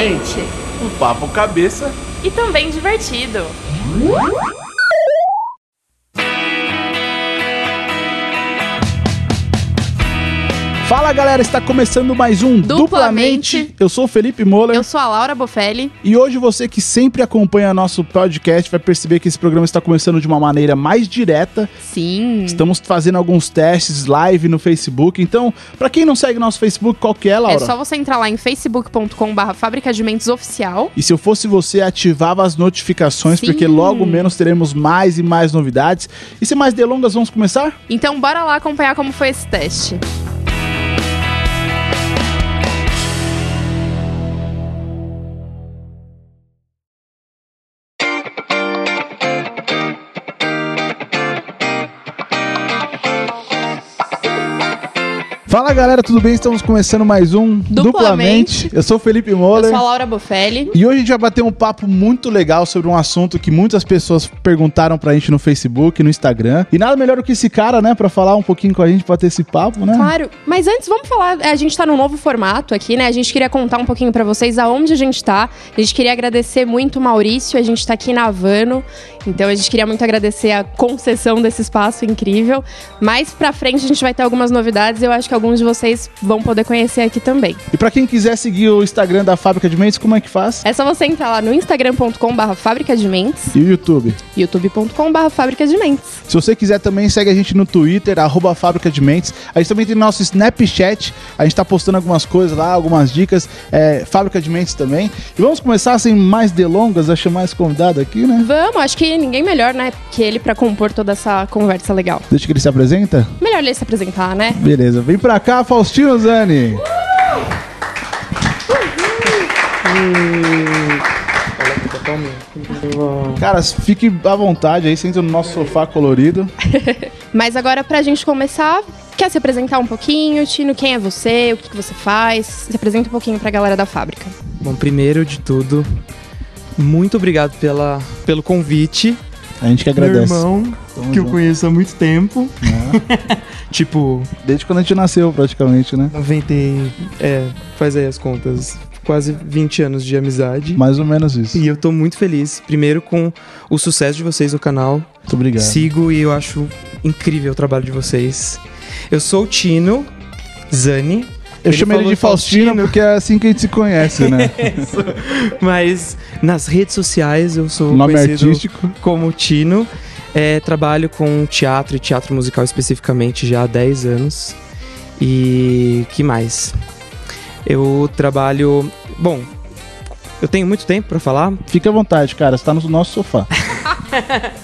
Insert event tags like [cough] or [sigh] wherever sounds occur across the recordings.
mente, um papo cabeça e também divertido. Fala galera, está começando mais um Duplamente. Duplamente. Eu sou o Felipe Moller. Eu sou a Laura Bofelli. E hoje você que sempre acompanha nosso podcast vai perceber que esse programa está começando de uma maneira mais direta. Sim. Estamos fazendo alguns testes live no Facebook. Então, para quem não segue nosso Facebook, qual que é, Laura? É só você entrar lá em facebook.com/barra Fábrica de Mentes Oficial. E se eu fosse você, ativava as notificações, Sim. porque logo menos teremos mais e mais novidades. E sem mais delongas, vamos começar? Então bora lá acompanhar como foi esse teste. Fala galera, tudo bem? Estamos começando mais um Duplamente. Eu sou o Felipe Eu Moller. sou a Laura Bofelli. E hoje a gente vai bater um papo muito legal sobre um assunto que muitas pessoas perguntaram pra gente no Facebook, no Instagram. E nada melhor do que esse cara, né, pra falar um pouquinho com a gente, pra ter esse papo, né? Claro, mas antes vamos falar, a gente tá num novo formato aqui, né? A gente queria contar um pouquinho pra vocês aonde a gente tá. A gente queria agradecer muito o Maurício, a gente tá aqui na Havano. Então a gente queria muito agradecer a concessão desse espaço incrível. Mais pra frente a gente vai ter algumas novidades, eu acho que alguns de vocês vão poder conhecer aqui também. E pra quem quiser seguir o Instagram da Fábrica de Mentes, como é que faz? É só você entrar lá no instagram.com/barra Fábrica de Mentes, E o YouTube. youtube.com/barra Fábrica de Mentes. Se você quiser também, segue a gente no Twitter, arroba Fábrica de Mentes. A gente também tem nosso Snapchat. A gente tá postando algumas coisas lá, algumas dicas. É, Fábrica de Mentes também. E vamos começar sem mais delongas a chamar esse convidado aqui, né? Vamos, acho que ninguém melhor, né, que ele pra compor toda essa conversa legal. Deixa que ele se apresenta. Melhor ele se apresentar, né? Beleza, vem pra cá, Faustino Zani. Cara, fique à vontade aí, senta no nosso sofá colorido. [laughs] Mas agora, pra gente começar, quer se apresentar um pouquinho? Tino, quem é você? O que, que você faz? Se apresenta um pouquinho pra galera da fábrica. Bom, primeiro de tudo, muito obrigado pela, pelo convite. A gente que Meu agradece. irmão, Tamo que eu junto. conheço há muito tempo. [laughs] tipo, Desde quando a gente nasceu, praticamente, né? 90. e- É, faz aí as contas. Quase 20 anos de amizade. Mais ou menos isso. E eu tô muito feliz, primeiro com o sucesso de vocês no canal. Muito obrigado. Sigo e eu acho incrível o trabalho de vocês. Eu sou o Tino Zani. Eu Ele chamo ele de Faustino, Faustino. porque é assim que a gente se conhece, né? [laughs] Mas nas redes sociais eu sou nome conhecido artístico. como Tino. É, trabalho com teatro e teatro musical especificamente já há 10 anos. E que mais? Eu trabalho. Bom, eu tenho muito tempo pra falar. Fique à vontade, cara. Você tá no nosso sofá. [laughs]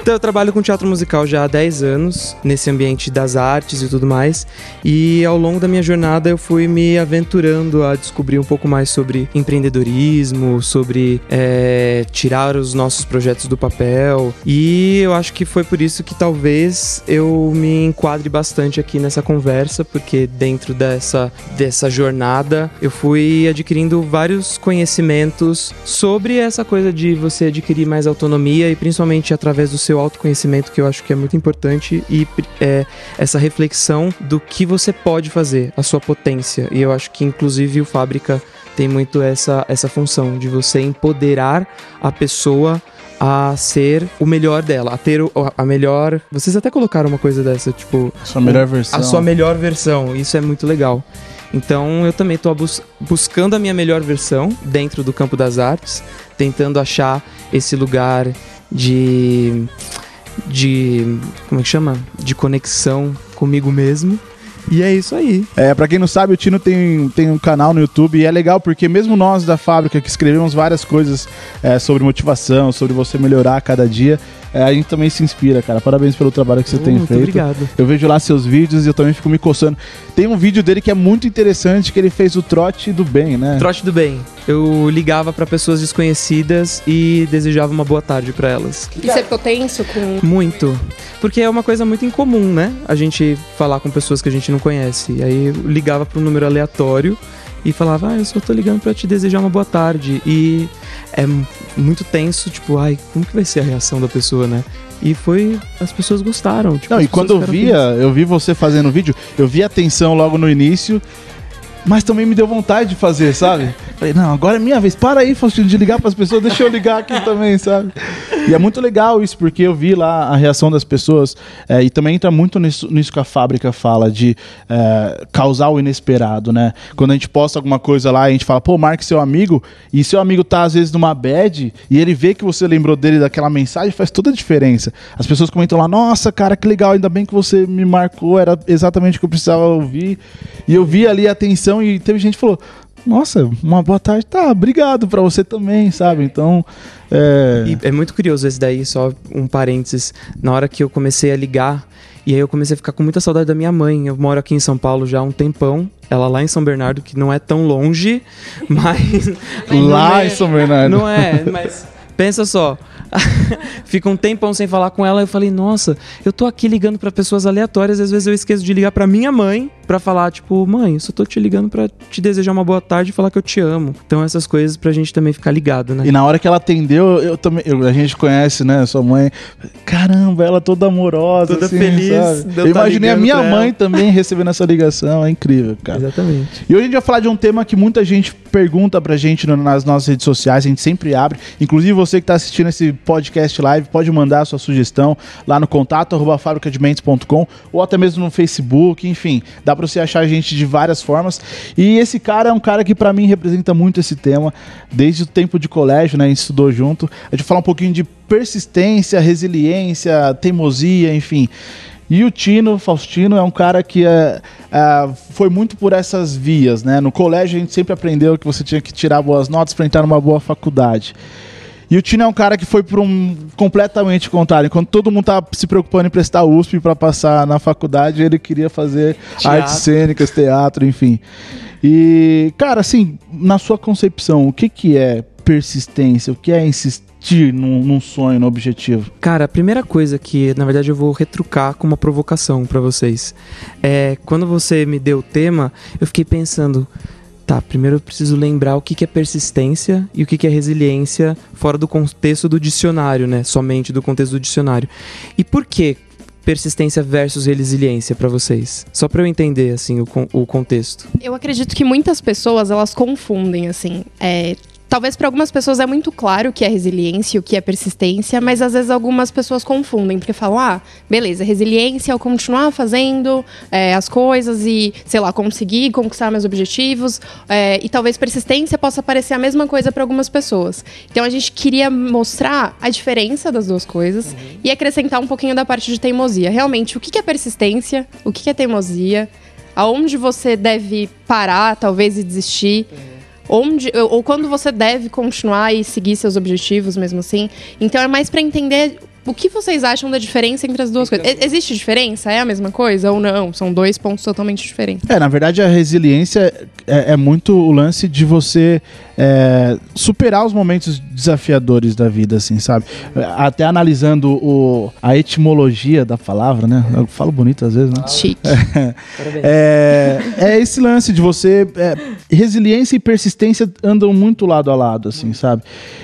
Então eu trabalho com teatro musical já há 10 anos, nesse ambiente das artes e tudo mais. E ao longo da minha jornada eu fui me aventurando a descobrir um pouco mais sobre empreendedorismo, sobre é, tirar os nossos projetos do papel. E eu acho que foi por isso que talvez eu me enquadre bastante aqui nessa conversa, porque dentro dessa, dessa jornada eu fui adquirindo vários conhecimentos sobre essa coisa de você adquirir mais autonomia e principalmente através do seu autoconhecimento, que eu acho que é muito importante, e é, essa reflexão do que você pode fazer, a sua potência. E eu acho que inclusive o Fábrica tem muito essa, essa função de você empoderar a pessoa a ser o melhor dela, a ter o- a melhor. Vocês até colocaram uma coisa dessa, tipo, Sua melhor versão. a sua melhor versão. Isso é muito legal. Então eu também estou buscando a minha melhor versão dentro do campo das artes, tentando achar esse lugar de de como é que chama? De conexão comigo mesmo. E é isso aí. É, pra quem não sabe, o Tino tem, tem um canal no YouTube e é legal porque mesmo nós da fábrica que escrevemos várias coisas é, sobre motivação, sobre você melhorar a cada dia, é, a gente também se inspira, cara. Parabéns pelo trabalho que você Oh, tem muito feito. obrigado. Eu vejo lá seus vídeos e eu também fico me coçando. Tem um vídeo dele que é muito interessante, que ele fez o trote do bem, né? Trote do bem. Eu ligava para pessoas desconhecidas e desejava uma boa tarde para elas. E você ficou tenso com. Muito. Porque é uma coisa muito incomum, né? A gente falar com pessoas que a gente não conhece. E aí eu ligava para um número aleatório e falava, ah, eu só tô ligando para te desejar uma boa tarde. E é muito tenso, tipo, ai, como que vai ser a reação da pessoa, né? E foi. As pessoas gostaram. Tipo, Não, as e quando eu via, ficaram eu vi você fazendo o vídeo, eu vi a tensão logo no início. mas também me deu vontade de fazer, sabe? [laughs] Falei, não, agora é minha vez. Para aí, Faustino, de ligar pras pessoas, deixa eu ligar aqui também, sabe? E é muito legal isso, porque eu vi lá a reação das pessoas é, e também entra muito nisso, nisso que a fábrica fala, de é, causar o inesperado, né? Quando a gente posta alguma coisa lá a gente fala, pô, marque seu amigo, e seu amigo tá às vezes numa bad e ele vê que você lembrou dele daquela mensagem, faz toda a diferença. As pessoas comentam lá, nossa, cara, que legal, ainda bem que você me marcou, era exatamente o que eu precisava ouvir. E eu vi ali a atenção e teve gente que falou, nossa, uma boa tarde, tá, obrigado pra você também, sabe? Então, é... E é muito curioso esse daí, só um parênteses. Na hora que eu comecei a ligar, e aí eu comecei a ficar com muita saudade da minha mãe. Eu moro aqui em São Paulo já há um tempão. Ela lá em São Bernardo, que não é tão longe, [laughs] mas. lá é, em São Bernardo. Não é, mas pensa só. [laughs] Fica um tempão sem falar com ela. Eu falei, nossa, eu tô aqui ligando para pessoas aleatórias. Às vezes eu esqueço de ligar para minha mãe para falar, tipo, mãe, eu só tô te ligando para te desejar uma boa tarde e falar que eu te amo. Então essas coisas pra gente também ficar ligado, né? E na hora que ela atendeu, eu também. Eu, a gente conhece, né? Sua mãe. Caramba, ela toda amorosa. Toda assim, feliz. sabe? Eu imaginei a minha mãe também recebendo essa ligação. É incrível, cara. Exatamente. E hoje a gente vai falar de um tema que muita gente pergunta pra gente nas nossas redes sociais, a gente sempre abre. Inclusive você que tá assistindo esse podcast live, pode mandar a sua sugestão lá no contato arroba fabricadementes.com ou até mesmo no Facebook, enfim, dá para você achar gente de várias formas. E esse cara é um cara que para mim representa muito esse tema, desde o tempo de colégio, né, a gente estudou junto. A gente vai falar um pouquinho de persistência, resiliência, teimosia, enfim. E o Tino, Faustino, é um cara que é, é, foi muito por essas vias, né? No colégio a gente sempre aprendeu que você tinha que tirar boas notas para entrar numa boa faculdade. E o Tino é um cara que foi por um completamente contrário. Enquanto todo mundo tá se preocupando em prestar USP para passar na faculdade, ele queria fazer teatro. artes cênicas, teatro, enfim. E, cara, assim, na sua concepção, o que, que é persistência? O que é insistir num, num, sonho, no objetivo? Cara, a primeira coisa que, na verdade, eu vou retrucar com uma provocação para vocês. É, quando você me deu o tema, eu fiquei pensando, Tá, primeiro eu preciso lembrar o que é persistência e o que é resiliência fora do contexto do dicionário, né? Somente do contexto do dicionário. E por que persistência versus resiliência para vocês? Só para eu entender assim o, o contexto. Eu acredito que muitas pessoas elas confundem assim. É, talvez para algumas pessoas é muito claro o que é resiliência, o que é persistência, mas às vezes algumas pessoas confundem, porque falam, ah, beleza, resiliência é eu continuar fazendo é, as coisas e, sei lá, conseguir conquistar meus objetivos, é, e talvez persistência possa parecer a mesma coisa para algumas pessoas. Então a gente queria mostrar a diferença das duas coisas uhum. e acrescentar um pouquinho da parte de teimosia. Realmente, o que é persistência, o que é teimosia, aonde você deve parar, talvez, e desistir. Uhum onde ou quando você deve continuar e seguir seus objetivos mesmo assim. Então é mais para entender o que vocês acham da diferença entre as duas coisas? Existe diferença? É a mesma coisa ou não? São dois pontos totalmente diferentes. É, na verdade, a resiliência é, é muito o lance de você é, superar os momentos desafiadores da vida, assim, sabe? Até analisando o, a etimologia da palavra, né? Eu falo bonito às vezes, né? Chique. É, [laughs] é, é esse lance de você. É, resiliência e persistência andam muito lado a lado, assim, sabe?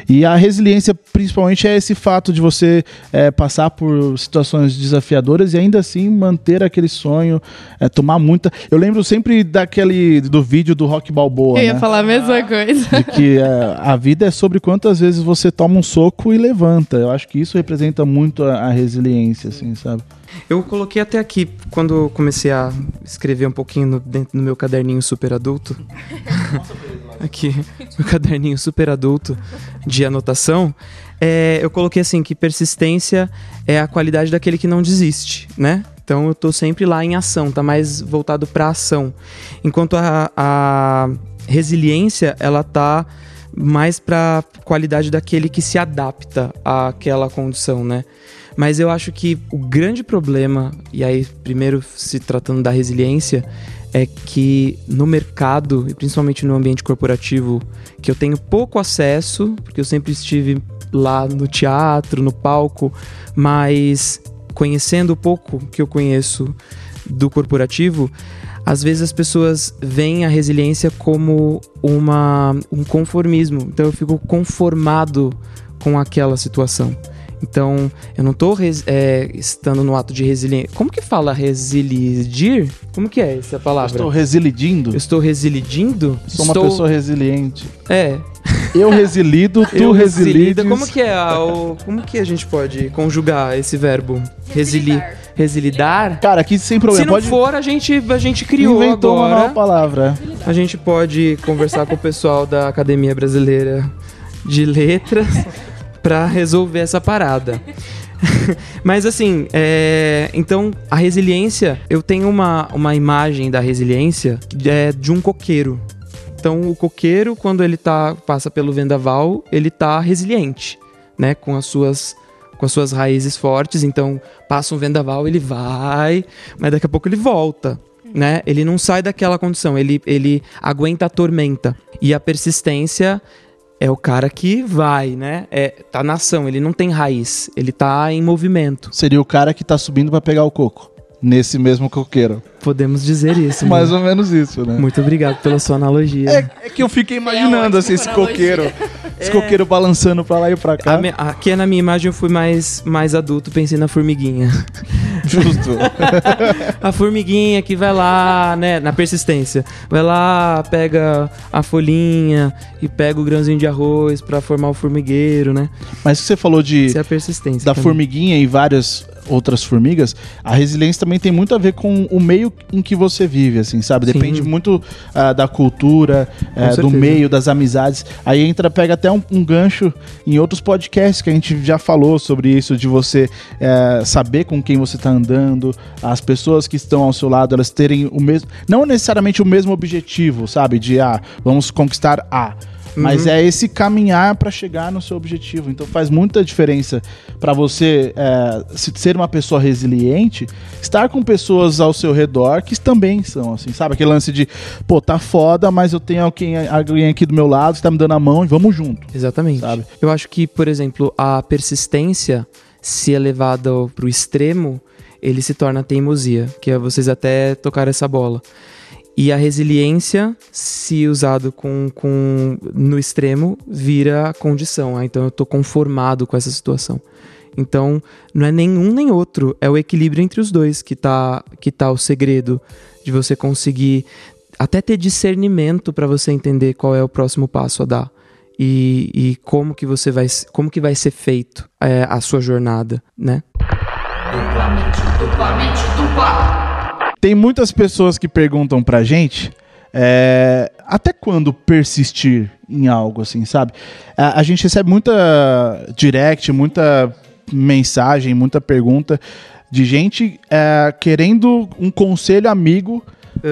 E a resiliência, principalmente, é esse fato de você é, passar por situações desafiadoras e ainda assim manter aquele sonho, é, tomar muita. Eu lembro sempre daquele do vídeo do Rock Balboa. Eu ia né? falar a mesma coisa. De que é, a vida é sobre quantas vezes você toma um soco e levanta. Eu acho que isso representa muito a, a resiliência, assim, sabe? Eu coloquei até aqui, quando comecei a escrever um pouquinho no, dentro do meu caderninho super adulto. [laughs] aqui, meu caderninho super adulto de anotação é, eu coloquei assim que persistência é a qualidade daquele que não desiste, né? Então eu tô sempre lá em ação, tá mais voltado para ação. Enquanto a, a resiliência, ela tá mais para qualidade daquele que se adapta àquela condição, né? Mas eu acho que o grande problema, e aí primeiro se tratando da resiliência, é que no mercado, e principalmente no ambiente corporativo, que eu tenho pouco acesso, porque eu sempre estive lá no teatro, no palco, mas conhecendo o pouco que eu conheço do corporativo, às vezes as pessoas veem a resiliência como uma, um conformismo. Então eu fico conformado com aquela situação. Então, eu não tô é, estando no ato de resiliência. Como que fala resilidir? Como que é essa Eu palavra? estou resilidindo. Eu estou resilidindo? Sou uma estou... pessoa resiliente. É. Eu resilido, tu [laughs] eu resilides. resilida. Como que é a, o... Como que a gente pode conjugar esse verbo? Resili... Resilidar? Cara, aqui sem Se problema. não Pode... for, a gente, a gente criou Inventou uma nova agora. palavra. A gente pode conversar com o pessoal da Academia Brasileira de Letras [laughs] pra resolver essa parada. [laughs] Mas assim, é, então a resiliência, eu tenho uma, uma imagem da resiliência é, de um coqueiro. Então o coqueiro, quando ele tá, passa pelo vendaval, ele tá resiliente, né? Com as suas com as suas raízes fortes, então passa um vendaval, ele vai, mas daqui a pouco ele volta, né? Ele não sai daquela condição, ele, ele aguenta a tormenta. E a persistência é o cara que vai, né? É, tá na ação, ele não tem raiz, ele tá em movimento. Seria o cara que tá subindo pra pegar o coco. Nesse mesmo coqueiro. Podemos dizer isso. Mais mano. ou menos isso, né? Muito obrigado pela sua analogia. É, é que eu fiquei imaginando assim, esse coqueiro. Esse coqueiro balançando pra lá e pra A cá. minha- aqui na minha imagem eu fui mais, mais adulto, pensei na formiguinha. Justo. [laughs] A formiguinha que vai lá, né, na persistência. Vai lá, pega a folhinha e pega o grãozinho de arroz pra formar o formigueiro, né? Mas que você falou de, Isso é a persistência. da também. formiguinha e várias outras formigas, a resiliência também tem muito a ver com o meio em que você vive, assim, sabe? Sim. Depende muito ah, da cultura, eh, do meio, das amizades. Aí entra, pega até um, um gancho em outros podcasts que a gente já falou sobre isso, de você eh, saber com quem você tá andando, as pessoas que estão ao seu lado, elas terem o mesmo, não necessariamente o mesmo objetivo, sabe? De, ah, vamos conquistar A. Mas Uhum. é esse caminhar para chegar no seu objetivo. Então faz muita diferença para você é, se- ser uma pessoa resiliente, estar com pessoas ao seu redor que também são assim, sabe? Aquele lance de, pô, tá foda, mas eu tenho alguém, alguém aqui do meu lado que tá me dando a mão e vamos junto. Exatamente. Sabe? Eu acho que, por exemplo, a persistência, se é levada pro extremo, ele se torna teimosia, que é vocês até tocaram essa bola. E a resiliência, se usado com, com no extremo, vira condição. Ah, então eu tô conformado com essa situação. Então, não é nenhum nem outro, é o equilíbrio entre os dois que tá, que tá o segredo de você conseguir até ter discernimento para você entender qual é o próximo passo a dar e, e como que você vai como que vai ser feito é, a sua jornada, né? Tem muitas pessoas que perguntam pra gente é, até quando persistir em algo, assim, sabe? A, a gente recebe muita direct, muita mensagem, muita pergunta de gente é, querendo um conselho amigo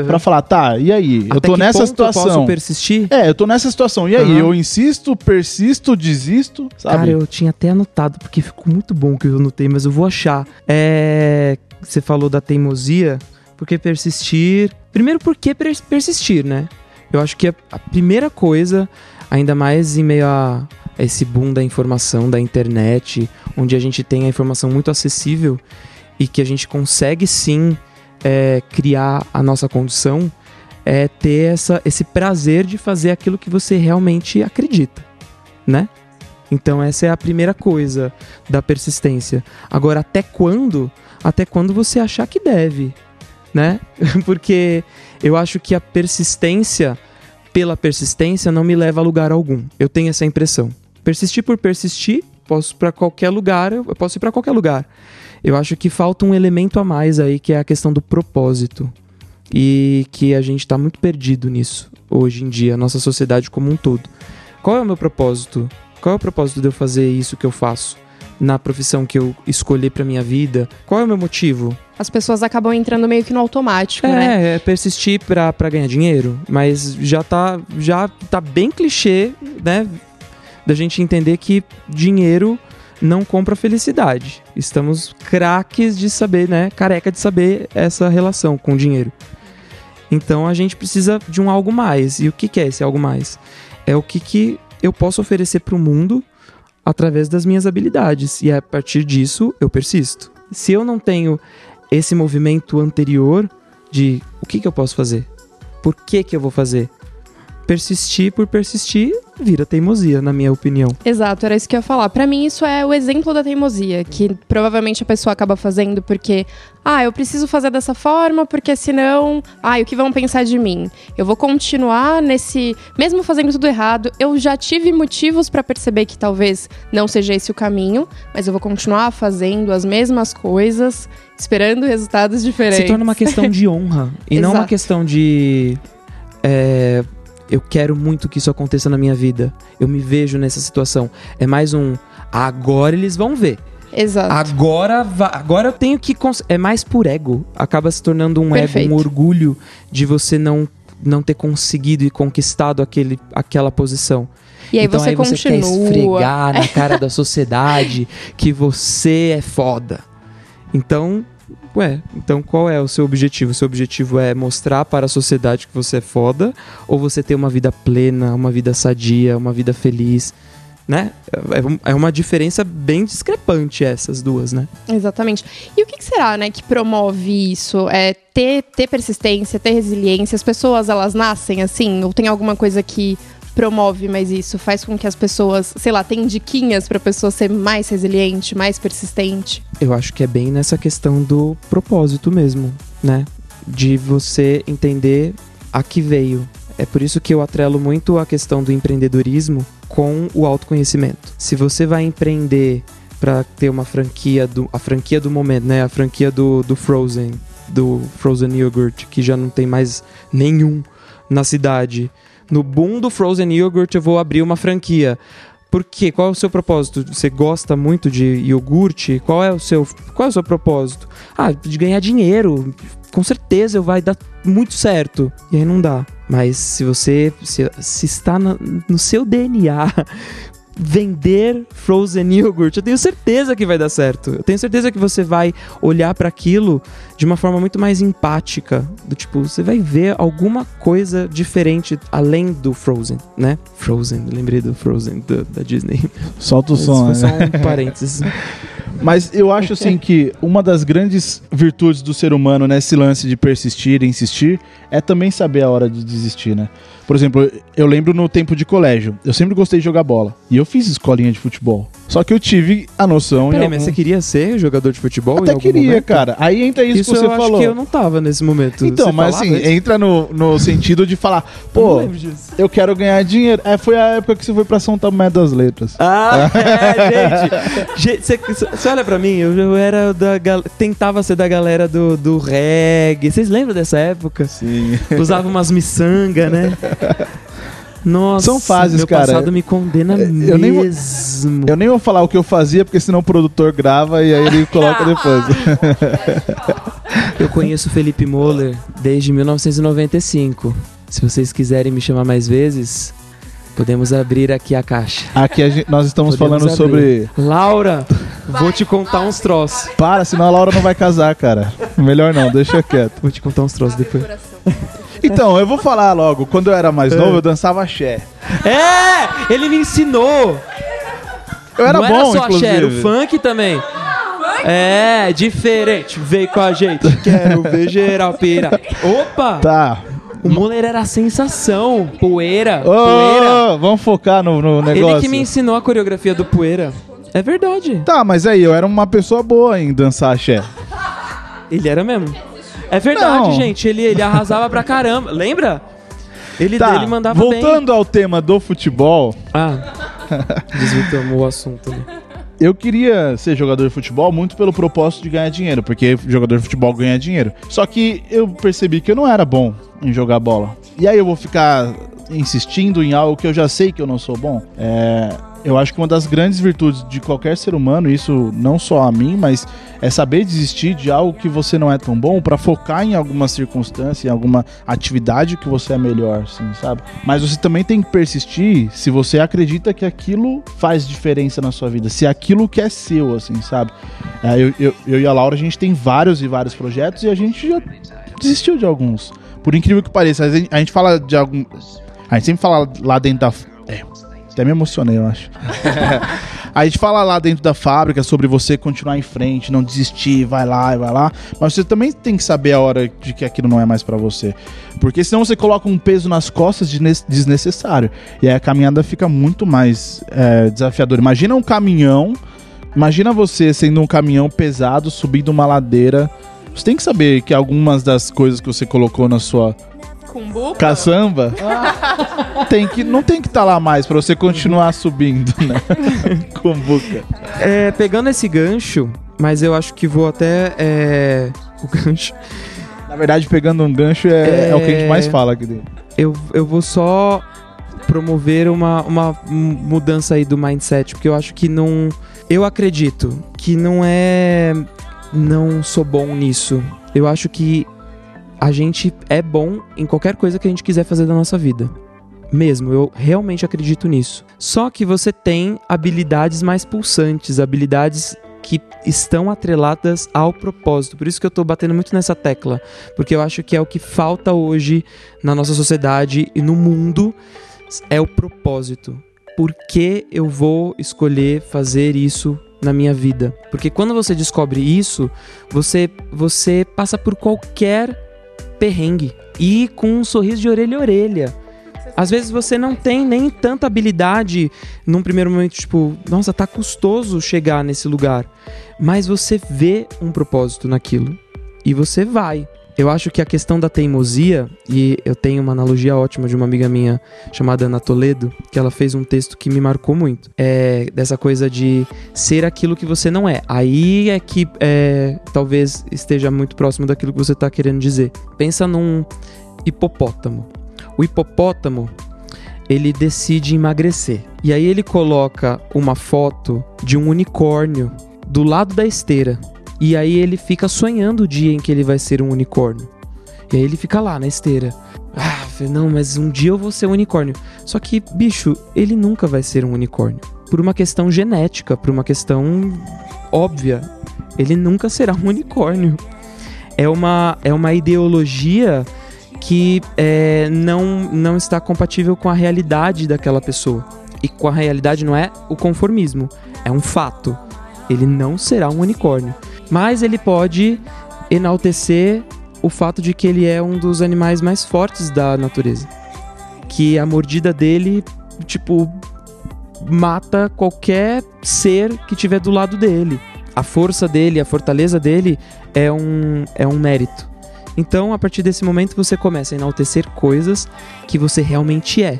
pra falar, tá, e aí? eu Até tô que nessa ponto Eu posso situação. persistir? É, eu tô nessa situação. E aí, Aham. eu insisto, persisto, desisto, sabe? Cara, eu tinha até anotado, porque ficou muito bom que eu anotei, mas eu vou achar. É. Você falou da teimosia, porque persistir. Primeiro, por que pers- persistir, né? Eu acho que a primeira coisa, ainda mais em meio a esse boom da informação, da internet, onde a gente tem a informação muito acessível e que a gente consegue sim é, criar a nossa condição, é ter essa, esse prazer de fazer aquilo que você realmente acredita, né? Então essa é a primeira coisa da persistência. Agora, até quando? Até quando você achar que deve, né? [laughs] Porque eu acho que a persistência pela persistência não me leva a lugar algum. Eu tenho essa impressão. Persistir por persistir, posso para qualquer lugar, eu posso ir para qualquer lugar. Eu acho que falta um elemento a mais aí, que é a questão do propósito. E que a gente tá muito perdido nisso hoje em dia, nossa sociedade como um todo. Qual é o meu propósito? Qual é o propósito de eu fazer isso que eu faço? Na profissão que eu escolhi pra minha vida? Qual é o meu motivo? As pessoas acabam entrando meio que no automático, né? É, é persistir pra, pra ganhar dinheiro, mas já tá, já tá bem clichê, né? Da gente entender que dinheiro não compra felicidade. Estamos craques de saber, né? Careca de saber essa relação com o dinheiro. Então a gente precisa de um algo mais. E o que, que é esse algo mais? É o que, que eu posso oferecer pro mundo através das minhas habilidades. E a partir disso eu persisto. Se eu não tenho esse movimento anterior de o que, que eu posso fazer? Por que, que eu vou fazer? Persistir por persistir vira teimosia, na minha opinião. Exato, era isso que eu ia falar. Pra mim, isso é o exemplo da teimosia, que provavelmente a pessoa acaba fazendo porque, ah, eu preciso fazer dessa forma, porque senão, ah, o que vão pensar de mim? Eu vou continuar nesse, mesmo fazendo tudo errado, eu já tive motivos pra perceber que talvez não seja esse o caminho, mas eu vou continuar fazendo as mesmas coisas, esperando resultados diferentes. Se torna uma questão de [laughs] honra e não uma questão de. é, eu quero muito que isso aconteça na minha vida. Eu me vejo nessa situação. É mais um. Agora eles vão ver. Exato. Agora, agora eu tenho que. É mais por ego. Acaba se tornando um Perfeito. ego, um orgulho de você não, não ter conseguido e conquistado aquele, aquela posição. E aí então você aí você quer esfregar na [laughs] cara da sociedade que você é foda. Então, ué, então qual é o seu objetivo? O seu objetivo é mostrar para a sociedade que você é foda ou você ter uma vida plena, uma vida sadia, uma vida feliz, né? É, é uma diferença bem discrepante essas duas, né? Exatamente. E o que, será, né, que promove isso? É ter, ter persistência, ter resiliência. As pessoas, elas nascem assim? Ou tem alguma coisa que promove mais isso? Faz com que as pessoas, sei lá, tem diquinhas pra pessoa ser mais resiliente, mais persistente? Eu acho que é bem nessa questão do propósito mesmo, né? De você entender a que veio. É por isso que eu atrelo muito a questão do empreendedorismo com o autoconhecimento. Se você vai empreender para ter uma franquia do a franquia do momento, né? A franquia do, do Frozen, do Frozen Yogurt, que já não tem mais nenhum na cidade. No boom do Frozen Yogurt eu vou abrir uma franquia. Por quê? Qual é o seu propósito? Você gosta muito de iogurte? Qual é o seu, qual é o seu propósito? Ah, de ganhar dinheiro. Com certeza vai dar muito certo. E aí não dá. Mas se você se, se está na- no seu DNA vender frozen yogurt, eu tenho certeza que vai dar certo. Eu tenho certeza que você vai olhar para aquilo de uma forma muito mais empática, do tipo, você vai ver alguma coisa diferente além do Frozen, né? Frozen, lembrei do Frozen da, da Disney. Solta o Esse som, foi né? só um parênteses. [laughs] Mas eu acho assim [laughs] que uma das grandes virtudes do ser humano nesse lance de persistir e insistir é também saber a hora de desistir, né? Por exemplo, eu lembro no tempo de colégio, eu sempre gostei de jogar bola. E eu fiz escolinha de futebol. Só que eu tive a noção. Peraí, algum- mas você queria ser jogador de futebol Até queria, momento? cara. Aí entra isso, Isso que você eu falou. acho que eu não tava nesse momento. Então, Você mas assim, entra no, no [laughs] sentido de falar, Eu pô, disso. eu quero ganhar dinheiro. É, foi a época que você foi pra São Tomé das Letras. Ah, [laughs] é, gente. Gente, Você olha pra mim, eu, eu era da gal- tentava ser da galera do, do reggae. Vocês lembram dessa época? Sim. [laughs] Usava umas miçanga, né? Nossa, São fases, meu cara. passado me condena eu nem vou- mesmo. Eu nem vou falar o que eu fazia, porque senão o produtor grava e aí ele coloca [laughs] depois. Eu conheço o Felipe Moller desde 1995. Se vocês quiserem me chamar mais vezes, podemos abrir aqui a caixa. Aqui a gente- nós estamos Podemos falando sobre. abrir. Laura, vou te contar uns troços. Para, senão a Laura não vai casar, cara. Melhor não, deixa [laughs] quieto. Vou te contar uns troços depois. Então, eu vou falar logo. Quando eu era mais novo, eu dançava axé. É! Ele me ensinou! Eu era Não bom, era só inclusive. axé, era o funk também. É, diferente. Vem com a gente. [laughs] Quero ver geral pira. Opa! Tá. O Moller era a sensação. Poeira. Ô, Poeira. vamos focar no, no negócio. Ele que me ensinou a coreografia do Poeira. É verdade. Tá, mas aí, eu era uma pessoa boa em dançar axé. Ele era mesmo. É verdade, Não. gente. Ele, ele arrasava pra caramba. Lembra? Ele, Tá, ele mandava bem. voltando ao tema do futebol, Ah, desvirtuamos o assunto. Né? eu queria ser jogador de futebol muito pelo propósito de ganhar dinheiro, porque jogador de futebol ganha dinheiro. Só que eu percebi que eu não era bom em jogar bola. E aí eu vou ficar insistindo em algo que eu já sei que eu não sou bom. É, eu acho que uma das grandes virtudes de qualquer ser humano, isso não só a mim, mas é saber desistir de algo que você não é tão bom pra focar em alguma circunstância, em alguma atividade que você é melhor, assim, sabe? Mas você também tem que persistir se você acredita que aquilo faz diferença na sua vida, se aquilo que é seu, assim, sabe? É, eu, eu, eu e a Laura, a gente tem vários e vários projetos e a gente já desistiu de alguns. Por incrível que pareça, a gente, a gente fala de algum. A gente sempre fala lá dentro da. É, até me emocionei, eu acho. [laughs] A gente fala lá dentro da fábrica sobre você continuar em frente, não desistir, vai lá e vai lá. Mas você também tem que saber a hora de que aquilo não é mais pra você. Porque senão você coloca um peso nas costas desne- desnecessário. E aí a caminhada fica muito mais é, desafiadora. Imagina um caminhão. Imagina você sendo um caminhão pesado, subindo uma ladeira. Você tem que saber que algumas das coisas que você colocou na sua Cumbuca? caçamba tem que, não tem que estar lá mais pra você continuar subindo, né? [laughs] Cumbuca. É, pegando esse gancho, mas eu acho que vou até. é, o gancho. Na verdade, pegando um gancho é, é o que a gente mais fala aqui dentro. Eu, eu vou só promover uma, uma mudança aí do mindset, porque eu acho que não. Eu acredito que não é. Não sou bom nisso. Eu acho que a gente é bom em qualquer coisa que a gente quiser fazer da nossa vida. Mesmo, eu realmente acredito nisso. Só que você tem habilidades mais pulsantes, habilidades que estão atreladas ao propósito. Por isso que eu tô batendo muito nessa tecla, porque eu acho que é o que falta hoje na nossa sociedade e no mundo é o propósito. Por que eu vou escolher fazer isso na minha vida? Porque quando você descobre isso, você você passa por qualquer perrengue e com um sorriso de orelha a orelha. Às vezes você não tem nem tanta habilidade num primeiro momento, tipo, nossa, tá custoso chegar nesse lugar. Mas você vê um propósito naquilo e você vai. Eu acho que a questão da teimosia, e eu tenho uma analogia ótima de uma amiga minha chamada Ana Toledo, que ela fez um texto que me marcou muito. É dessa coisa de ser aquilo que você não é. Aí é que é, talvez esteja muito próximo daquilo que você está querendo dizer. Pensa num hipopótamo. O hipopótamo, ele decide emagrecer. E aí ele coloca uma foto de um unicórnio do lado da esteira. E aí ele fica sonhando o dia em que ele vai ser um unicórnio. E aí ele fica lá na esteira. Ah, não, mas um dia eu vou ser um unicórnio. Só que, bicho, ele nunca vai ser um unicórnio. Por uma questão genética, por uma questão óbvia. Ele nunca será um unicórnio. É uma, é uma ideologia que é, não, não está compatível com a realidade daquela pessoa. E com a realidade não é o conformismo, é um fato. Ele não será um unicórnio. Mas ele pode enaltecer o fato de que ele é um dos animais mais fortes da natureza. Que a mordida dele, tipo, mata qualquer ser que tiver do lado dele. A força dele, a fortaleza dele é um, é um mérito. Então, a partir desse momento, você começa a enaltecer coisas que você realmente é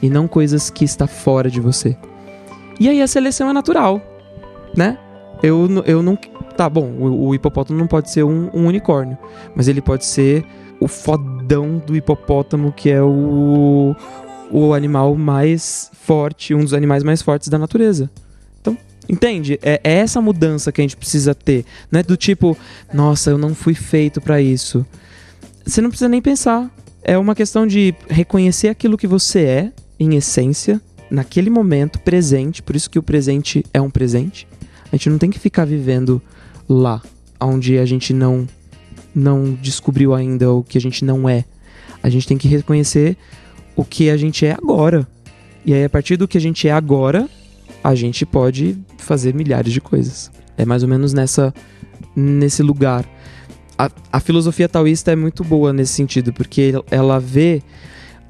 e não coisas que está fora de você. E aí a seleção é natural, né? Eu, eu não. Tá bom, o, o hipopótamo não pode ser um, um unicórnio, mas ele pode ser o fodão do hipopótamo, que é o, o animal mais forte, um dos animais mais fortes da natureza. Então, entende? É, é essa mudança que a gente precisa ter. Não é do tipo, nossa, eu não fui feito pra isso. Você não precisa nem pensar. É uma questão de reconhecer aquilo que você é, em essência, naquele momento presente. Por isso que o presente é um presente. A gente não tem que ficar vivendo lá, onde a gente não não descobriu ainda o que a gente não é. A gente tem que reconhecer o que a gente é agora. E aí, a partir do que a gente é agora, a gente pode fazer milhares de coisas. É mais ou menos nessa nesse lugar. A, a filosofia taoísta é muito boa nesse sentido, porque ela vê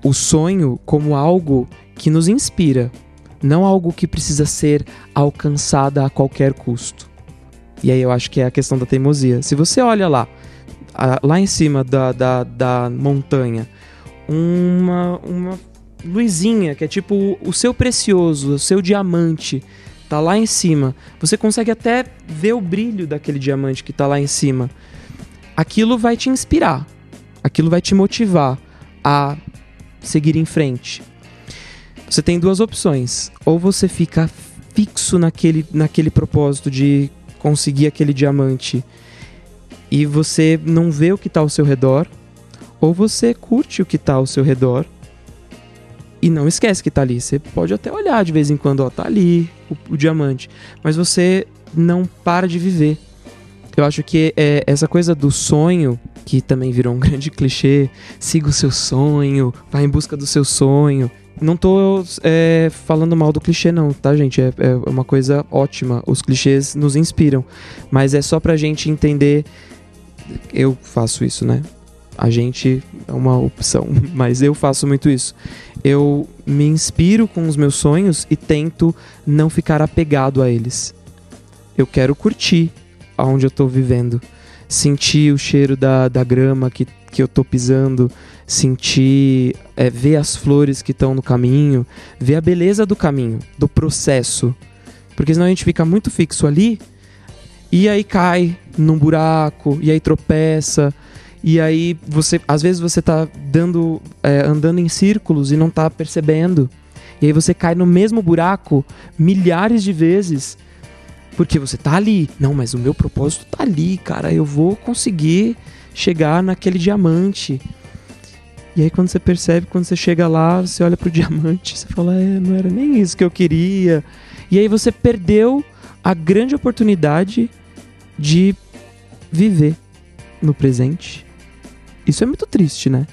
o sonho como algo que nos inspira, não algo que precisa ser alcançada a qualquer custo. E aí eu acho que é a questão da teimosia. Se você olha lá, lá em cima da, da, da montanha, uma, uma luzinha que é tipo o- o seu precioso, o seu diamante, tá lá em cima. Você consegue até ver o brilho daquele diamante que tá lá em cima. Aquilo vai te inspirar, aquilo vai te motivar a seguir em frente. Você tem duas opções. Ou você fica fixo naquele, naquele propósito de conseguir aquele diamante e você não vê o que está ao seu redor, ou você curte o que está ao seu redor e não esquece que tá ali. Você pode até olhar de vez em quando, ó, tá ali o, o diamante, mas você não para de viver. Eu acho que é essa coisa do sonho, que também virou um [laughs] grande clichê, siga o seu sonho, vá em busca do seu sonho. Não tô é, falando mal do clichê, não, tá, gente? É, é uma coisa ótima. Os clichês nos inspiram. Mas é só pra gente entender. Eu faço isso, né? A gente é uma opção, [laughs] mas eu faço muito isso. Eu me inspiro com os meus sonhos e tento não ficar apegado a eles. Eu quero curtir aonde eu tô vivendo. Sentir o cheiro da, da grama que, que eu tô pisando, sentir, é, ver as flores que estão no caminho, ver a beleza do caminho, do processo. Porque senão a gente fica muito fixo ali e aí cai num buraco, e aí tropeça, e aí você, às vezes você tá dando, é, andando em círculos e não tá percebendo. E aí você cai no mesmo buraco milhares de vezes. Porque você tá ali. Não, mas o meu propósito tá ali, cara. Eu vou conseguir chegar naquele diamante. E aí quando você percebe, quando você chega lá, você olha pro [laughs] diamante, você fala, é, não era nem isso que eu queria. E aí você perdeu a grande oportunidade de viver no presente isso é muito triste, né?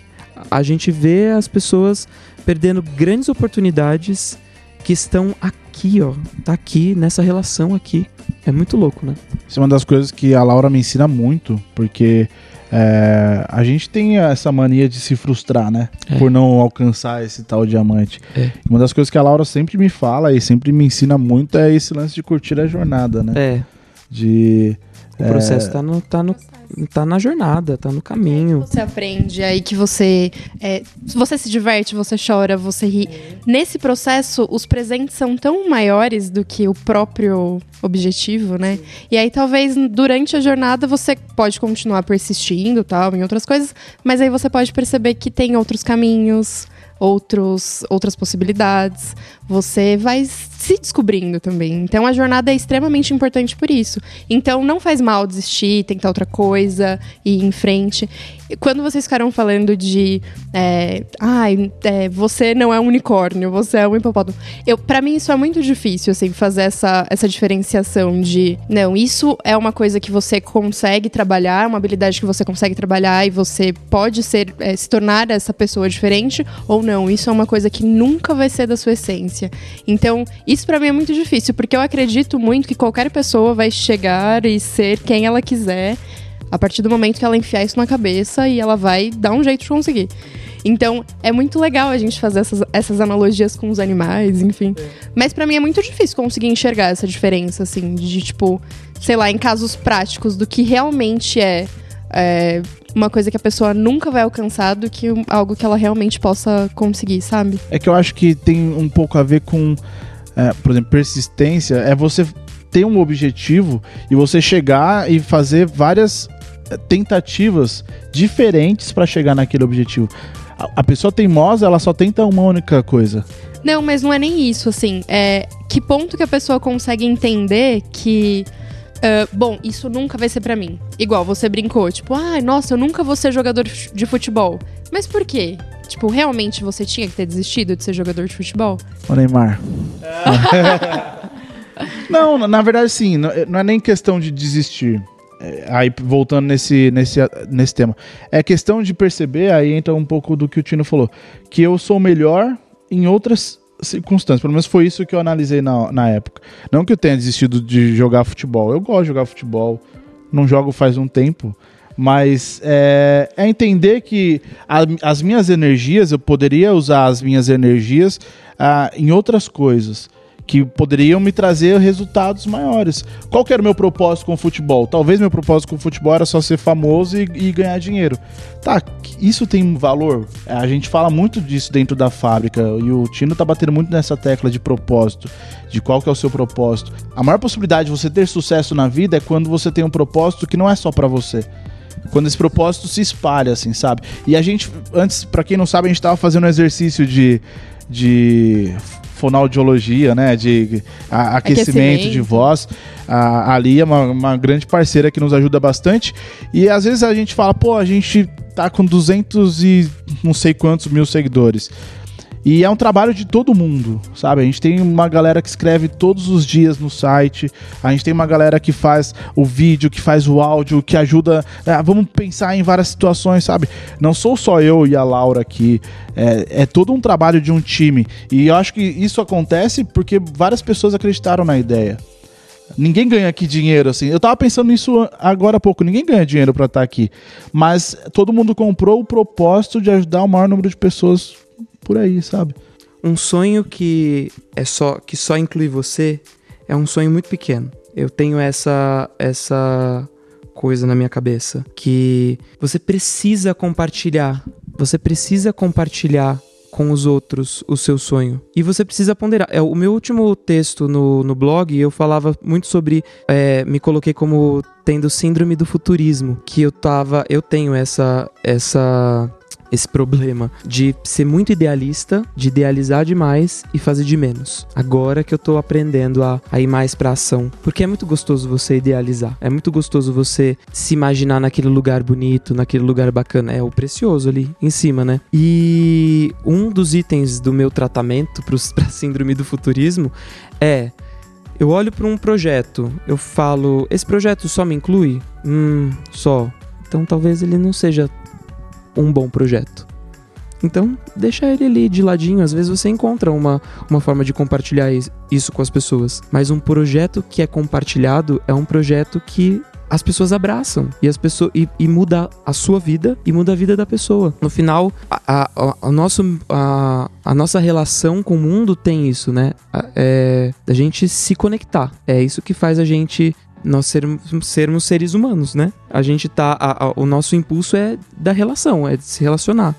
A gente vê as pessoas perdendo grandes oportunidades que estão aqui, ó. Tá aqui, nessa relação aqui. É muito louco, né? Isso é uma das coisas que a Laura me ensina muito, porque é, a gente tem essa mania de se frustrar, né? É. Por não alcançar esse tal diamante. É. Uma das coisas que a Laura sempre me fala e sempre me ensina muito é esse lance de curtir a jornada, né? É. De. O processo é, tá, no, tá no tá na jornada, tá no caminho. Você aprende aí que você é, você se diverte, você chora, você ri. Nesse processo, os presentes são tão maiores do que o próprio objetivo, né? E aí talvez durante a jornada você pode continuar persistindo, tal, em outras coisas, mas aí você pode perceber que tem outros caminhos, outros, outras possibilidades. Você vai se descobrindo também. Então a jornada é extremamente importante por isso. Então não faz mal desistir, tentar outra coisa e ir em frente. Quando vocês ficaram falando de é, ai, é, você não é um unicórnio, você é um hipopótamo. Eu, para mim isso é muito difícil assim fazer essa, essa diferenciação de não, isso é uma coisa que você consegue trabalhar, uma habilidade que você consegue trabalhar e você pode ser é, se tornar essa pessoa diferente ou não. Isso é uma coisa que nunca vai ser da sua essência. Então, isso para mim é muito difícil, porque eu acredito muito que qualquer pessoa vai chegar e ser quem ela quiser a partir do momento que ela enfiar isso na cabeça e ela vai dar um jeito de conseguir. Então, é muito legal a gente fazer essas, essas analogias com os animais, enfim. É. Mas para mim é muito difícil conseguir enxergar essa diferença, assim, de tipo, sei lá, em casos práticos do que realmente é, é uma coisa que a pessoa nunca vai alcançar do que algo que ela realmente possa conseguir, sabe? É que eu acho que tem um pouco a ver com é, por exemplo, persistência é você ter um objetivo e você chegar e fazer várias é, tentativas diferentes para chegar naquele objetivo. A, a, pessoa teimosa, ela só tenta uma única coisa. Não, mas não é nem isso, assim. É que ponto que a pessoa consegue entender que Uh, bom, isso nunca vai ser para mim. Igual, você brincou, tipo, ah, nossa, eu nunca vou ser jogador de futebol. Mas por quê? Tipo, realmente você tinha que ter desistido de ser jogador de futebol? O Neymar. [laughs] não, na verdade, sim. Não é nem questão de desistir. É, aí, voltando nesse, nesse, nesse tema. É questão de perceber, aí entra um pouco do que o Tino falou, que eu sou melhor em outras circunstâncias. Pelo menos foi isso que eu analisei na, na época. Não que eu tenha desistido de jogar futebol. Eu gosto de jogar futebol. Não jogo faz um tempo. Mas é, é entender que a, as minhas energias, eu poderia usar as minhas energias ah, em outras coisas que poderiam me trazer resultados maiores. Qual que era o meu propósito com o futebol? Talvez meu propósito com o futebol era só ser famoso e, e, ganhar dinheiro. Tá, isso tem valor? A gente fala muito disso dentro da fábrica e o Tino tá batendo muito nessa tecla de propósito, de qual que é o seu propósito. A maior possibilidade de você ter sucesso na vida é quando você tem um propósito que não é só para você quando esse propósito se espalha, assim, sabe? E a gente, antes, para quem não sabe, a gente tava fazendo um exercício de, de fonoaudiologia, né? De a, aquecimento, aquecimento, de voz. A, ali é uma, uma grande parceira que nos ajuda bastante. E às vezes a gente fala, pô, a gente tá com 200 e não sei quantos mil seguidores. E é um trabalho de todo mundo, sabe? A gente tem uma galera que escreve todos os dias no site, a gente tem uma galera que faz o vídeo, que faz o áudio, que ajuda. ah, vamos pensar em várias situações, sabe? Não sou só eu e a Laura aqui, é, é todo um trabalho de um time. E eu acho que isso acontece porque várias pessoas acreditaram na ideia. Ninguém ganha aqui dinheiro, assim. Eu tava pensando nisso agora há pouco. Ninguém ganha dinheiro pra estar aqui. Mas todo mundo comprou o propósito de ajudar o maior número de pessoas por aí, sabe? Um sonho que é só que só inclui você é um sonho muito pequeno. Eu tenho essa essa coisa na minha cabeça que você precisa compartilhar. Você precisa compartilhar com os outros o seu sonho. E você precisa ponderar. É, o meu último texto no, no blog, eu falava muito sobre. é, me coloquei como tendo síndrome do futurismo. Que eu tava. Eu tenho essa. essa esse problema de ser muito idealista, de idealizar demais e fazer de menos. Agora que eu tô aprendendo a, a ir mais pra ação. Porque é muito gostoso você idealizar. É muito gostoso você se imaginar naquele lugar bonito, naquele lugar bacana. É o precioso ali em cima, né? E um dos itens do meu tratamento [laughs] pros- pra síndrome do futurismo é. Eu olho para um projeto, eu falo, esse projeto só me inclui? Hum, só. Então talvez ele não seja um bom projeto. Então, deixa ele ali de ladinho. Às vezes você encontra uma, uma forma de compartilhar is- isso com as pessoas. Mas um projeto que é compartilhado é um projeto que as pessoas abraçam e as pessoas e, e muda a sua vida e muda a vida da pessoa. No final, a, a, a- a nosso, a, a nossa relação com o mundo tem isso, né? A- É da gente se conectar. É isso que faz a gente nós sermos, sermos seres humanos, né? A gente tá. a- a- o nosso impulso é da relação, é de se relacionar,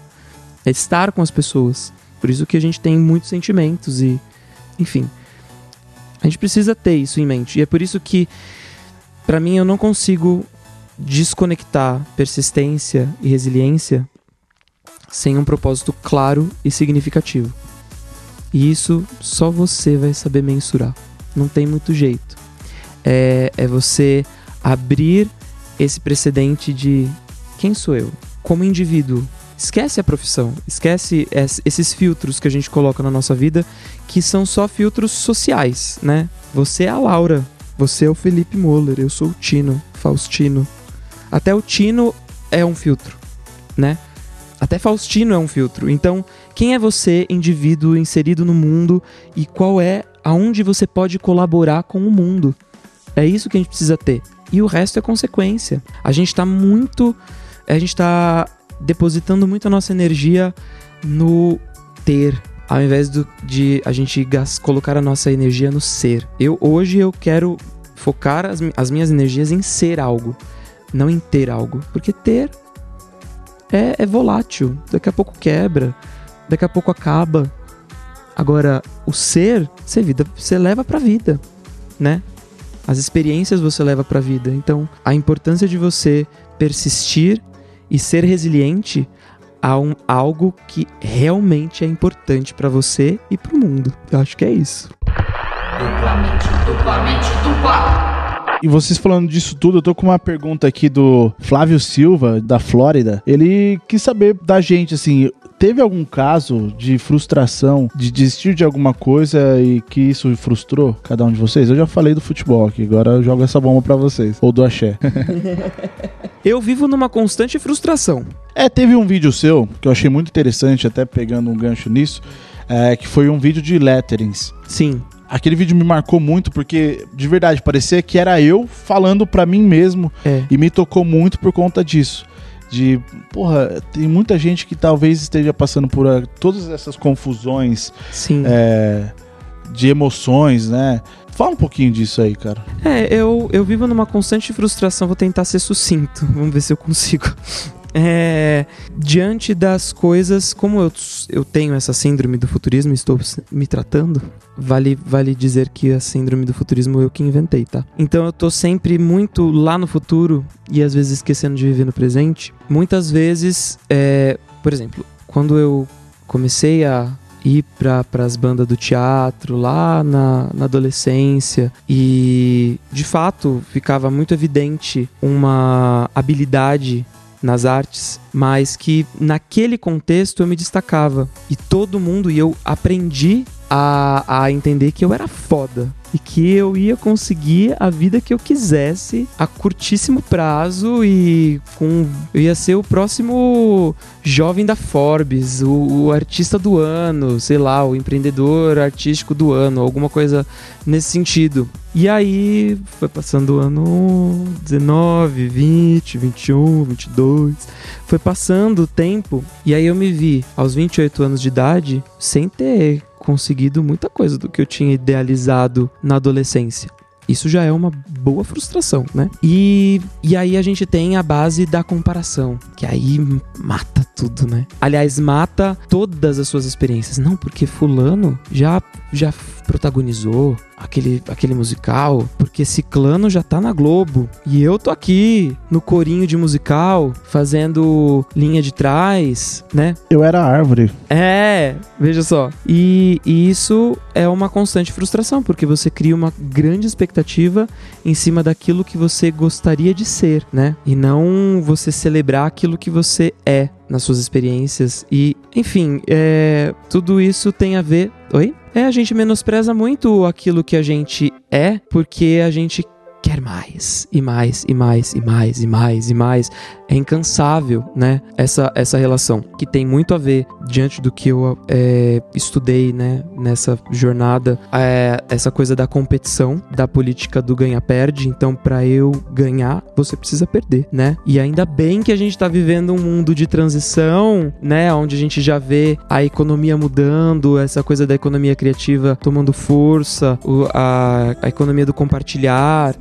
é estar com as pessoas. Por isso que a gente tem muitos sentimentos e. Enfim. A gente precisa ter isso em mente. E é por isso que, pra mim, eu não consigo desconectar persistência e resiliência sem um propósito claro e significativo. E isso só você vai saber mensurar. Não tem muito jeito é, é você abrir esse precedente de quem sou eu como indivíduo. Esquece a profissão, esquece es- esses filtros que a gente coloca na nossa vida, que são só filtros sociais, né? Você é a Laura, você é o Felipe Moller, eu sou o Tino, Faustino. Até o Tino é um filtro, né? Até Faustino é um filtro. Então, quem é você, indivíduo inserido no mundo, e qual é aonde você pode colaborar com o mundo? É isso que a gente precisa ter. E o resto é consequência. A gente tá muito. A gente tá depositando muito a nossa energia no ter. Ao invés do- de a gente gas- colocar a nossa energia no ser. Eu hoje eu quero focar as, as minhas energias em ser algo, não em ter algo. Porque ter é, é volátil. Daqui a pouco quebra, daqui a pouco acaba. Agora, o ser, você, vida, você leva pra vida, né? As experiências você leva pra vida. Então, a importância de você persistir e ser resiliente a um, algo que realmente é importante pra você e pro mundo. Eu acho que é isso. E vocês falando disso tudo, eu tô com uma pergunta aqui do Flávio Silva, da Flórida. Ele quis saber da gente, assim, teve algum caso de frustração, de desistir de alguma coisa e que isso frustrou cada um de vocês? Eu já falei do futebol aqui, agora eu jogo essa bomba pra vocês. Ou do axé. [laughs] Eu vivo numa constante frustração. É, teve um vídeo seu que eu achei muito interessante, até pegando um gancho nisso, é, que foi um vídeo de letterings. Sim. Aquele vídeo me marcou muito porque, de verdade, parecia que era eu falando pra mim mesmo É. e me tocou muito por conta disso. De, porra, tem muita gente que talvez esteja passando por ah, todas essas confusões Sim. é, de emoções, né? Fala um pouquinho disso aí, cara. É, eu, eu vivo numa constante frustração, vou tentar ser sucinto, [laughs] vamos ver se eu consigo. É, diante das coisas, como eu, eu tenho essa síndrome do futurismo, estou me tratando, vale, vale dizer que a síndrome do futurismo eu que inventei, tá? Então eu tô sempre muito lá no futuro e às vezes esquecendo de viver no presente. Muitas vezes, é, por exemplo, quando eu comecei a ir para as bandas do teatro lá na, na adolescência e de fato ficava muito evidente uma habilidade nas artes, mas que naquele contexto eu me destacava. E todo mundo, e eu aprendi a, a entender que eu era foda e que eu ia conseguir a vida que eu quisesse a curtíssimo prazo e com eu ia ser o próximo jovem da Forbes, o, o, artista do ano, sei lá, o empreendedor artístico do ano, alguma coisa nesse sentido. E aí foi passando o ano 19, 20, 21, 22, foi passando o tempo e aí eu me vi aos 28 anos de idade sem ter conseguido muita coisa do que eu tinha idealizado na adolescência. Isso já é uma boa frustração, né? E, e aí a gente tem a base da comparação, que aí mata tudo, né? Aliás, mata todas as suas experiências. Não, porque fulano já já protagonizou aquele, aquele musical, porque Ciclano já tá na Globo e eu tô aqui no corinho de musical fazendo linha de trás, né? Eu era árvore. É, veja só. E, e isso é uma constante frustração, porque você cria uma grande expectativa em cima daquilo que você gostaria de ser, né? E não você celebrar aquilo que você é nas suas experiências. E, enfim, é, tudo isso tem a ver. Oi? É, a gente menospreza muito aquilo que a gente é, porque a gente quer mais e mais e mais e mais e mais e mais. É incansável, né? Essa, essa relação que tem muito a ver diante do que eu é, estudei, né? Nessa jornada, é, essa coisa da competição, da política do ganha-perde. Então, para eu ganhar, você precisa perder, né? E ainda bem que a gente tá vivendo um mundo de transição, né? Onde a gente já vê a economia mudando, essa coisa da economia criativa tomando força, a, a economia do compartilhar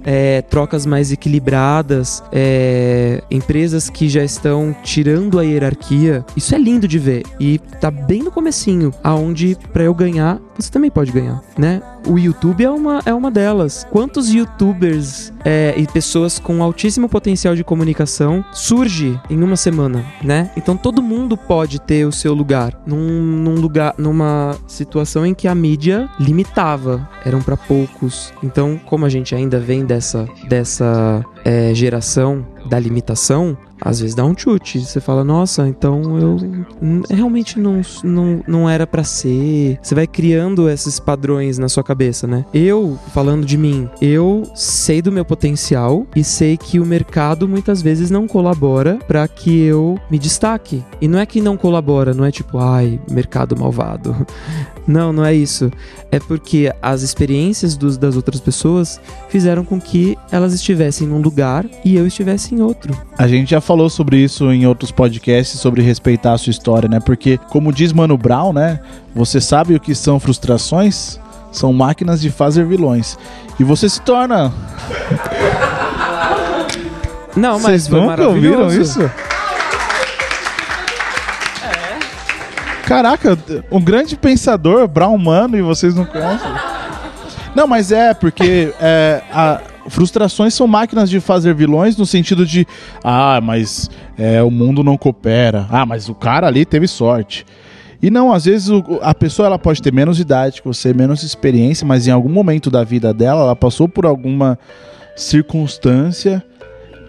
trocas mais equilibradas, é, empresas que já estão tirando a hierarquia. Isso é lindo de ver e tá bem no comecinho, aonde para eu ganhar você também pode ganhar, né? O YouTube é uma, é uma delas. Quantos youtubers é, e pessoas com altíssimo potencial de comunicação surge em uma semana, né? Então todo mundo pode ter o seu lugar num, num lugar, numa situação em que a mídia limitava, eram para poucos. Então, como a gente ainda vem dessa, dessa é, geração da limitação, às vezes dá um chute. Você fala, nossa, então eu realmente não, não, não era para ser. Você vai criando esses padrões na sua cabeça, né? Eu, falando de mim, eu sei do meu potencial e sei que o mercado muitas vezes não colabora para que eu me destaque. E não é que não colabora, não é tipo, ai, mercado malvado. Não, não é isso. É porque as experiências dos, das outras pessoas fizeram com que elas estivessem num lugar e eu estivesse em outro. A gente já falou sobre isso em outros podcasts, sobre respeitar a sua história, né? Porque, como diz Mano Brown, né? Você sabe o que são frustrações? São máquinas de fazer vilões. E você se torna. Não, mas Vocês nunca ouviram isso? Caraca, um grande pensador, Brown Mano, e vocês não conhecem? Não, mas é, porque é, a, frustrações são máquinas de fazer vilões no sentido de, ah, mas é, o mundo não coopera. Ah, mas o cara ali teve sorte. E não, às vezes o, a pessoa ela pode ter menos idade que você, menos experiência, mas em algum momento da vida dela, ela passou por alguma circunstância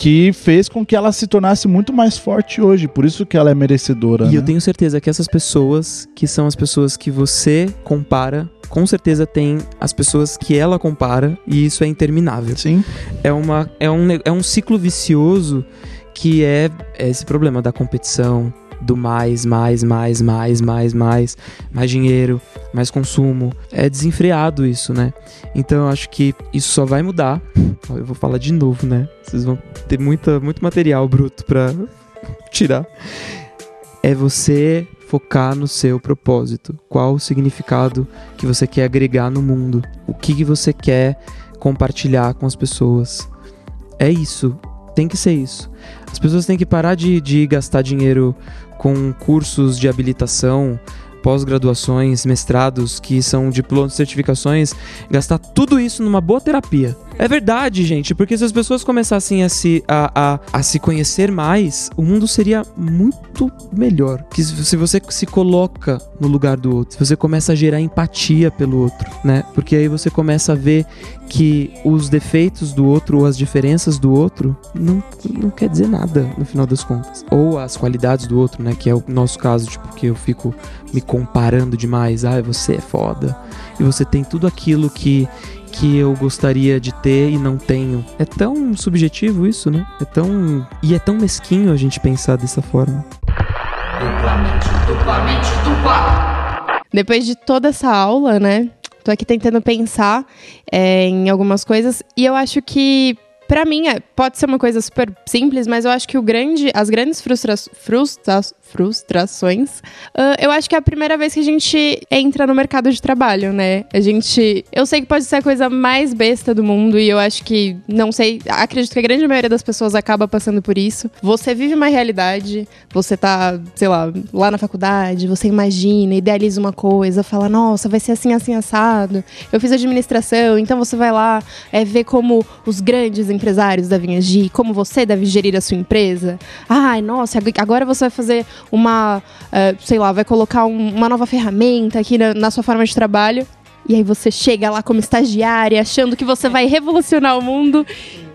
que fez com que ela se tornasse muito mais forte hoje. Por isso que ela é merecedora. E né? eu tenho certeza que essas pessoas, que são as pessoas que você compara, com certeza tem as pessoas que ela compara, e isso é interminável. Sim. É, uma, é, um, é um ciclo vicioso que é, é esse problema da competição, do mais, mais, mais, mais, mais, mais, mais dinheiro, mais consumo. É desenfreado isso, né? Então eu acho que isso só vai mudar. [laughs] Eu vou falar de novo, né? Vocês vão ter muita, muito material bruto pra [laughs] tirar. É você focar no seu propósito. Qual o significado que você quer agregar no mundo? O que, que você quer compartilhar com as pessoas? É isso. Tem que ser isso. As pessoas têm que parar de, de gastar dinheiro com cursos de habilitação, pós-graduações, mestrados, que são diplomas, certificações, gastar tudo isso numa boa terapia. É verdade, gente, porque se as pessoas começassem a se, a, a, a se conhecer mais, o mundo seria muito melhor. Que se você se coloca no lugar do outro, se você começa a gerar empatia pelo outro, né? Porque aí você começa a ver que os defeitos do outro ou as diferenças do outro não, não quer dizer nada no final das contas. Ou as qualidades do outro, né? Que é o nosso caso, tipo, que eu fico me comparando demais. Ah, você é foda. E você tem tudo aquilo que que eu gostaria de ter e não tenho. É tão subjetivo isso, né? É tão. E é tão mesquinho a gente pensar dessa forma. Depois de toda essa aula, né? Tô aqui tentando pensar é, em algumas coisas e eu acho que Pra mim, é- pode ser uma coisa super simples, mas eu acho que o grande, as grandes frustra frustra frustrações, ah, eu acho que é a primeira vez que a gente entra no mercado de trabalho, né? A gente. Eu sei que pode ser a coisa mais besta do mundo e eu acho que, não sei, acredito que a grande maioria das pessoas acaba passando por isso. Você vive uma realidade, você tá, sei lá, lá na faculdade, você imagina, idealiza uma coisa, fala, nossa, vai ser assim, assim, assado. Eu fiz administração, então você vai lá é, ver como os grandes empresários devem agir, como você deve gerir a sua empresa. Ai, nossa, ag- agora você vai fazer uma, eh, sei lá, vai colocar um- uma nova ferramenta aqui na, na sua forma de trabalho. E aí você chega lá como estagiária, achando que você vai revolucionar o mundo.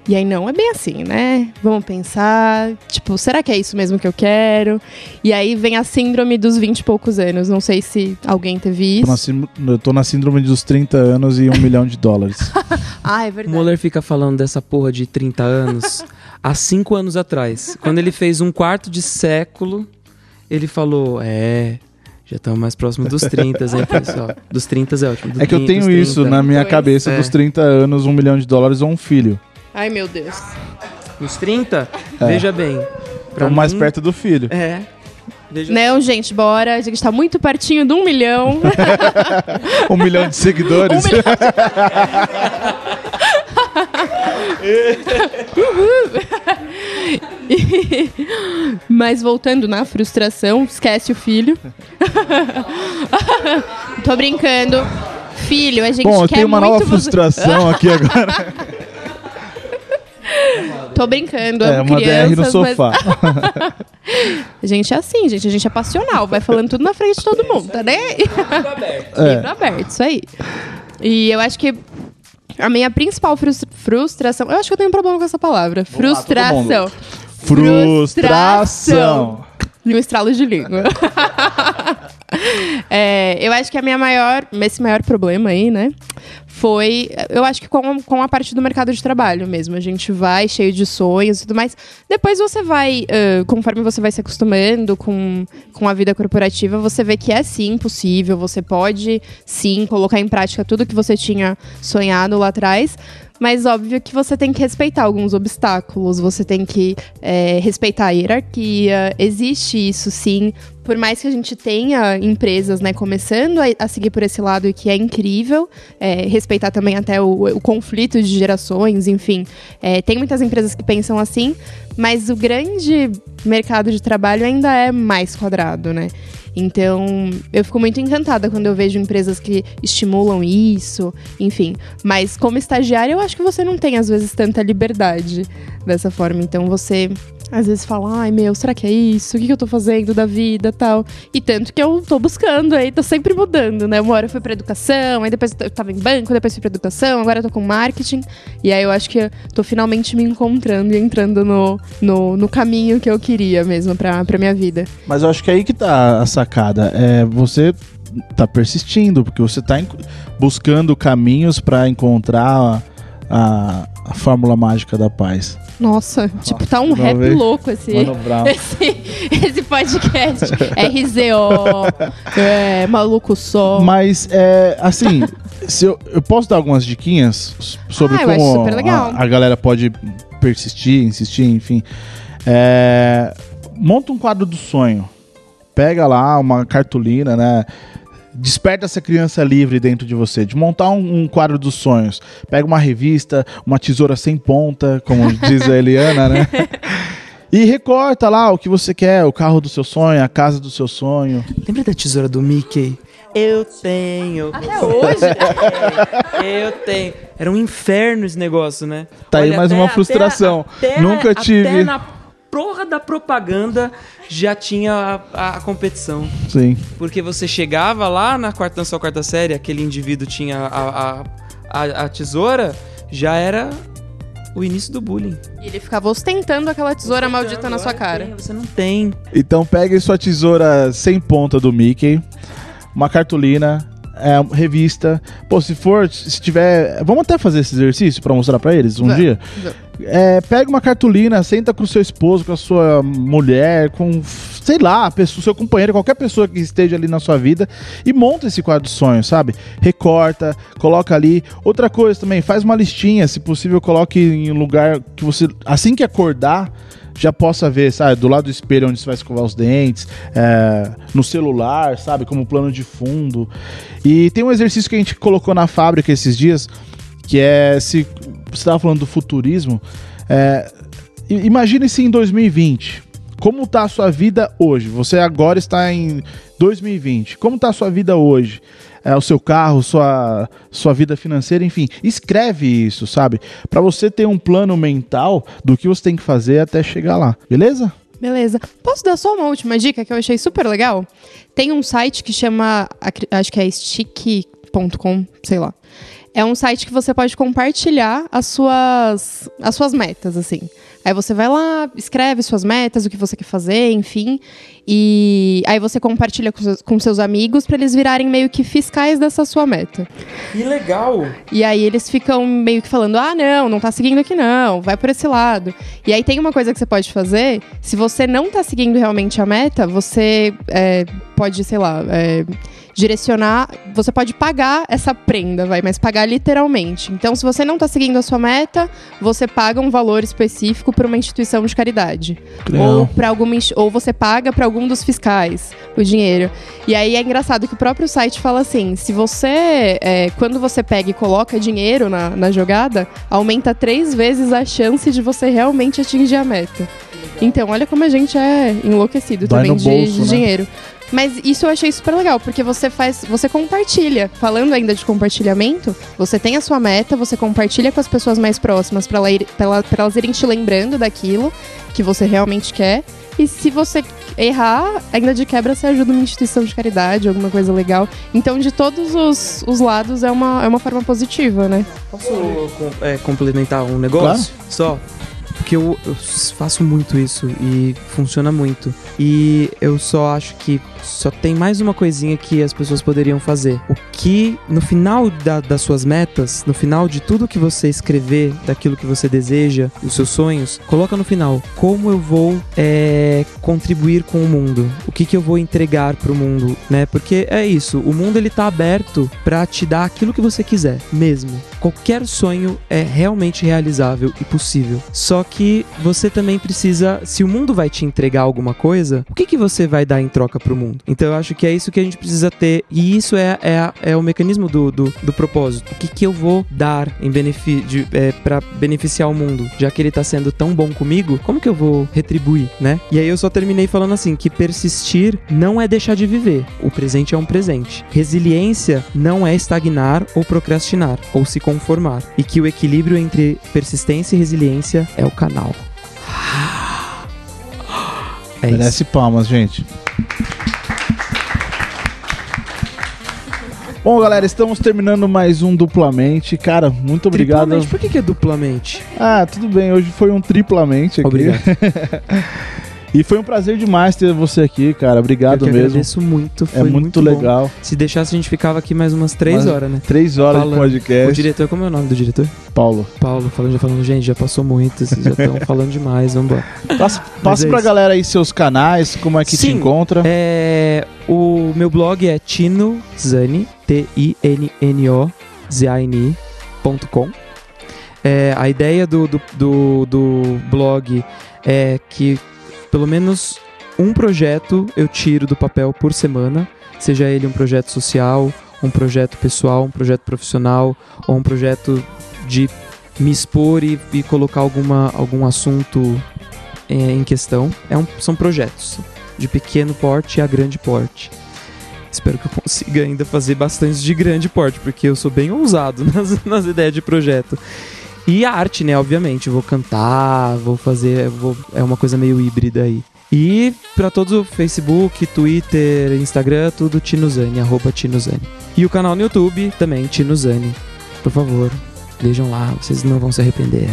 E aí não é bem assim, né? Vamos pensar, tipo, será que é isso mesmo que eu quero? E aí vem a síndrome dos 20 e poucos anos. Não sei se alguém teve isso. eu tô na síndrome dos 30 anos e um milhão de dólares. [laughs] Ah, é O verdade. Moller fica falando dessa porra de 30 anos há 5 anos atrás. Quando ele fez um quarto de século, ele falou: É. Já estamos mais próximo dos 30, hein, pessoal? [laughs] Dos 30 é ótimo. do É que eu 30, tenho dos isso 30. na minha Pois. cabeça É. dos 30 anos, um milhão de dólares ou um filho. Ai, meu Deus. Nos 30? Veja bem. Então mais perto do filho. É. Veja Não, gente, bora. A gente tá muito pertinho de um milhão. [laughs] Um milhão de seguidores. [laughs] Um milhão E- [laughs] Mas voltando na frustração, esquece o filho. [laughs] Tô brincando. Filho, a gente Bom, eu quer tenho uma muito nova você- frustração aqui agora. [laughs] Tô brincando, É, amo uma DR no crianças, mas sofá. a gente é assim, gente. A gente é passional, vai falando tudo na frente de todo mundo, tá nem aí? É. Livro aberto, isso aí. E eu acho que a minha principal frus- frustração. Eu acho que eu tenho um problema com essa palavra. Vamos lá, todo frustração. Frustração. E um estralo de língua. [laughs] É, eu acho que a minha maior, esse maior problema aí, né, foi, eu acho que com, com a parte do mercado de trabalho mesmo. A gente vai cheio de sonhos e tudo mais. Depois você vai, ãh, conforme você vai se acostumando com, com a vida corporativa, você vê que é sim possível. Você pode sim colocar em prática tudo que você tinha sonhado lá atrás. Mas óbvio que você tem que respeitar alguns obstáculos, você tem que é, respeitar a hierarquia. Existe isso sim. Por mais que a gente tenha empresas né, começando a, a seguir por esse lado, que é incrível, é, respeitar também até o, o conflito de gerações, enfim. É, tem muitas empresas que pensam assim, mas o grande mercado de trabalho ainda é mais quadrado, né? Então, eu fico muito encantada quando eu vejo empresas que estimulam isso, enfim. Mas como estagiária, eu acho que você não tem, às vezes, tanta liberdade dessa forma. Então, você, às vezes, fala, ai, meu, será que é isso? O que, eu tô fazendo da vida tal? E tanto que eu tô buscando aí, tô sempre mudando, né? Uma hora eu fui pra educação, aí depois eu tava em banco, depois fui pra educação, agora eu tô com marketing. E aí eu acho que eu tô finalmente me encontrando e entrando no, no, no caminho que eu queria mesmo pra, pra minha vida. Mas eu acho que é aí que tá a sacada. É, você tá persistindo, porque você tá buscando caminhos pra encontrar a, a, fórmula mágica da paz. Nossa, tipo, tá um rap vez. louco esse, esse, [laughs] esse podcast. RZO, é, maluco só. Mas, é, assim, se eu, eu posso dar algumas diquinhas sobre Ah, como a, a galera pode persistir, insistir, enfim. É, monta um quadro do sonho. Pega lá uma cartolina, né? Desperta essa criança livre dentro de você, de montar um, um quadro dos sonhos. Pega uma revista, uma tesoura sem ponta, como [laughs] diz a Eliana, né? E recorta lá o que você quer, o carro do seu sonho, a casa do seu sonho. Lembra da tesoura do Mickey? Eu tenho. Até hoje. [laughs] Eu tenho. Era um inferno esse negócio, né? Tá aí mais uma frustração. até- Nunca tive. Até na porra da propaganda já tinha a, a competição. Sim. Porque você chegava lá na quarta, na sua quarta série, aquele indivíduo tinha a, a, a, a tesoura, já era o início do bullying. E ele ficava ostentando aquela tesoura maldita na sua cara. tem, Você não tem. Então pegue sua tesoura sem ponta do Mickey, uma cartolina, é, revista. Pô, se for, se tiver. Vamos até fazer esse exercício pra mostrar pra eles um Vamos, dia? vamos. É, pega uma cartolina, senta com o seu esposo, com a sua mulher, com, sei lá, pessoa, seu companheiro, qualquer pessoa que esteja ali na sua vida e monta esse quadro de sonhos, sabe? Recorta, coloca ali. Outra coisa também, faz uma listinha, se possível, coloque em um lugar que você, assim que acordar, já possa ver, sabe? Do lado do espelho onde você vai escovar os dentes, é, no celular, sabe? Como plano de fundo. E tem um exercício que a gente colocou na fábrica esses dias, que é se você estava falando do futurismo, é, i- imagine se em 2020. Como está a sua vida hoje? Você agora está em 2020. Como está a sua vida hoje? É, o seu carro, sua, sua vida financeira, enfim. Escreve isso, sabe? Para você ter um plano mental do que você tem que fazer até chegar lá. Beleza? Beleza. Posso dar só uma última dica que eu achei super legal? Tem um site que chama, acho que é stick.com, sei lá. É um site que você pode compartilhar as suas, as suas metas, assim. Aí você vai lá, escreve suas metas, o que você quer fazer, enfim. E aí você compartilha com seus, com seus amigos para eles virarem meio que fiscais dessa sua meta. Que legal! E aí eles ficam meio que falando: ah, não, não tá seguindo aqui não, vai por esse lado. E aí tem uma coisa que você pode fazer: se você não tá seguindo realmente a meta, você é, pode, sei lá, é, direcionar. Você pode pagar essa prenda, vai, mas pagar literalmente. Então, se você não tá seguindo a sua meta, você paga um valor específico para uma instituição de caridade. Ou, pra alguma, ou você paga para algum dos fiscais o dinheiro. E aí é engraçado que o próprio site fala assim: se você, é, quando você pega e coloca dinheiro na, na jogada, aumenta três vezes a chance de você realmente atingir a meta. Então, olha como a gente é enlouquecido Dói também no de, bolso, de né? dinheiro. Mas isso eu achei super legal, porque você faz, você compartilha. Falando ainda de compartilhamento, você tem a sua meta, você compartilha com as pessoas mais próximas para elas irem te lembrando daquilo que você realmente quer. E se você errar, ainda de quebra você ajuda uma instituição de caridade, alguma coisa legal. Então, de todos os, os lados, é uma, é uma forma positiva, né? Posso é, complementar um negócio? Só. Porque eu, eu faço muito isso e funciona muito. E eu só acho que só tem mais uma coisinha que as pessoas poderiam fazer. O que, no final da- das suas metas, no final de tudo que você escrever, daquilo que você deseja, os seus sonhos, coloca no final. Como eu vou é, contribuir com o mundo? O que, que eu vou entregar pro mundo, né? Porque é isso, o mundo ele tá aberto pra te dar aquilo que você quiser, mesmo. Qualquer sonho é realmente realizável e possível. Só que você também precisa, se o mundo vai te entregar alguma coisa, o que, que você vai dar em troca pro mundo? Então eu acho que é isso que a gente precisa ter. E isso é, é, é o mecanismo do, do, do propósito. O que, que eu vou dar em benefício é, para beneficiar o mundo? Já que ele tá sendo tão bom comigo, como que eu vou retribuir, né? E aí eu só terminei falando assim: que persistir não é deixar de viver. O presente é um presente. Resiliência não é estagnar ou procrastinar, ou se conformar. E que o equilíbrio entre persistência e resiliência é o canal. [gasps] É isso. Merece palmas, gente. Bom, galera, estamos terminando mais um duplamente. Cara, muito obrigado. Triplamente. Por que, que é duplamente? Ah, tudo bem. Hoje foi um triplamente aqui. Obrigado. [laughs] E foi um prazer demais ter você aqui, cara. Obrigado Eu que mesmo. agradeço muito. É Foi muito, bom. legal. Se deixasse, a gente ficava aqui mais umas três Mas- horas, né? Três horas Falando. de podcast. O diretor, como é o nome do diretor? Paulo. Paulo, falando, já falando, gente, já passou muito, vocês já estão [laughs] falando demais, vambora. Passa, passa é pra isso. galera aí seus canais, como é que te Sim. encontra. É, o meu blog é Tino Zani, T-I-N-N-O, Z-A-N-I.com. É, a ideia do, do, do, do blog é que pelo menos um projeto eu tiro do papel por semana, seja ele um projeto social, um projeto pessoal, um projeto profissional ou um projeto de me expor e, e colocar alguma, algum assunto é, em questão. É um, são projetos de pequeno porte a grande porte. espero que eu consiga ainda fazer bastante de grande porte, porque eu sou bem ousado [laughs] nas, nas ideias de projeto. E a arte, né, obviamente. Vou cantar, vou fazer. Vou, é uma coisa meio híbrida aí. E pra todos o Facebook, Twitter, Instagram, tudo Tinuzani, arroba Tinuzani. E o canal no YouTube também, Tinuzani. Por favor, vejam lá, vocês não vão se arrepender.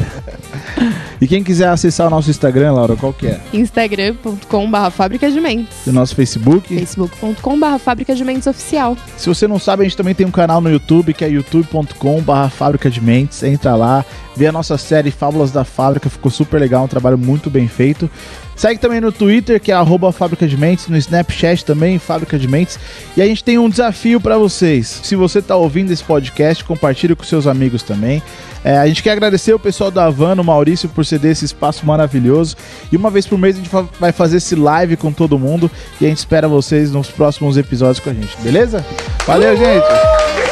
[laughs] E quem quiser acessar o nosso Instagram, Laura, qual que é? Instagram.com.br Fábrica de Mentes. E o nosso Facebook? Facebook.com.br Fábrica de Mentes Oficial. Se você não sabe, a gente também tem um canal no YouTube, que é youtube.com.br Fábrica de Mentes. Entra lá, vê a nossa série Fábulas da Fábrica, ficou super legal, um trabalho muito bem feito. Segue também no Twitter, que é arroba Fábrica de Mentes, no Snapchat também, Fábrica de Mentes. E a gente tem um desafio para vocês. Se você está ouvindo esse podcast, compartilhe com seus amigos também. É, a gente quer agradecer o pessoal da Havana, o Maurício, por ceder esse espaço maravilhoso. E uma vez por mês a gente vai fazer esse live com todo mundo. E a gente espera vocês nos próximos episódios com a gente, beleza? Valeu, gente!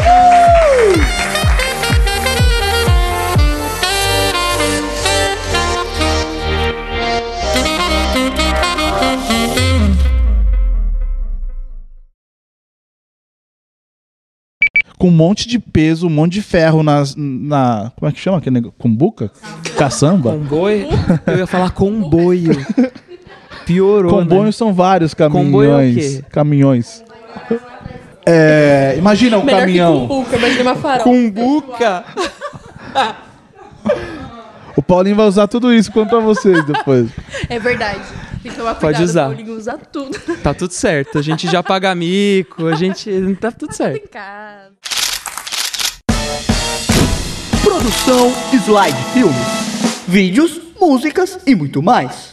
Com um monte de peso, um monte de ferro nas, na. Como é que chama aquele negócio? Cumbuca? Caçamba? Comboio? Eu ia falar comboio. [laughs] Piorou, Comboios né? são vários Comboio é o caminhões. quê? Caminhões. É, imagina um caminhão. Cumbuca, imagina uma farofa. Cumbuca! [laughs] O Paulinho vai usar tudo isso contra vocês depois. É verdade. Tem que tomar Pode usar. Paulinho usa tudo. Tá tudo certo. A gente já paga mico, a gente. Tá tudo certo. Produção Slide Filmes. Vídeos, músicas e muito mais.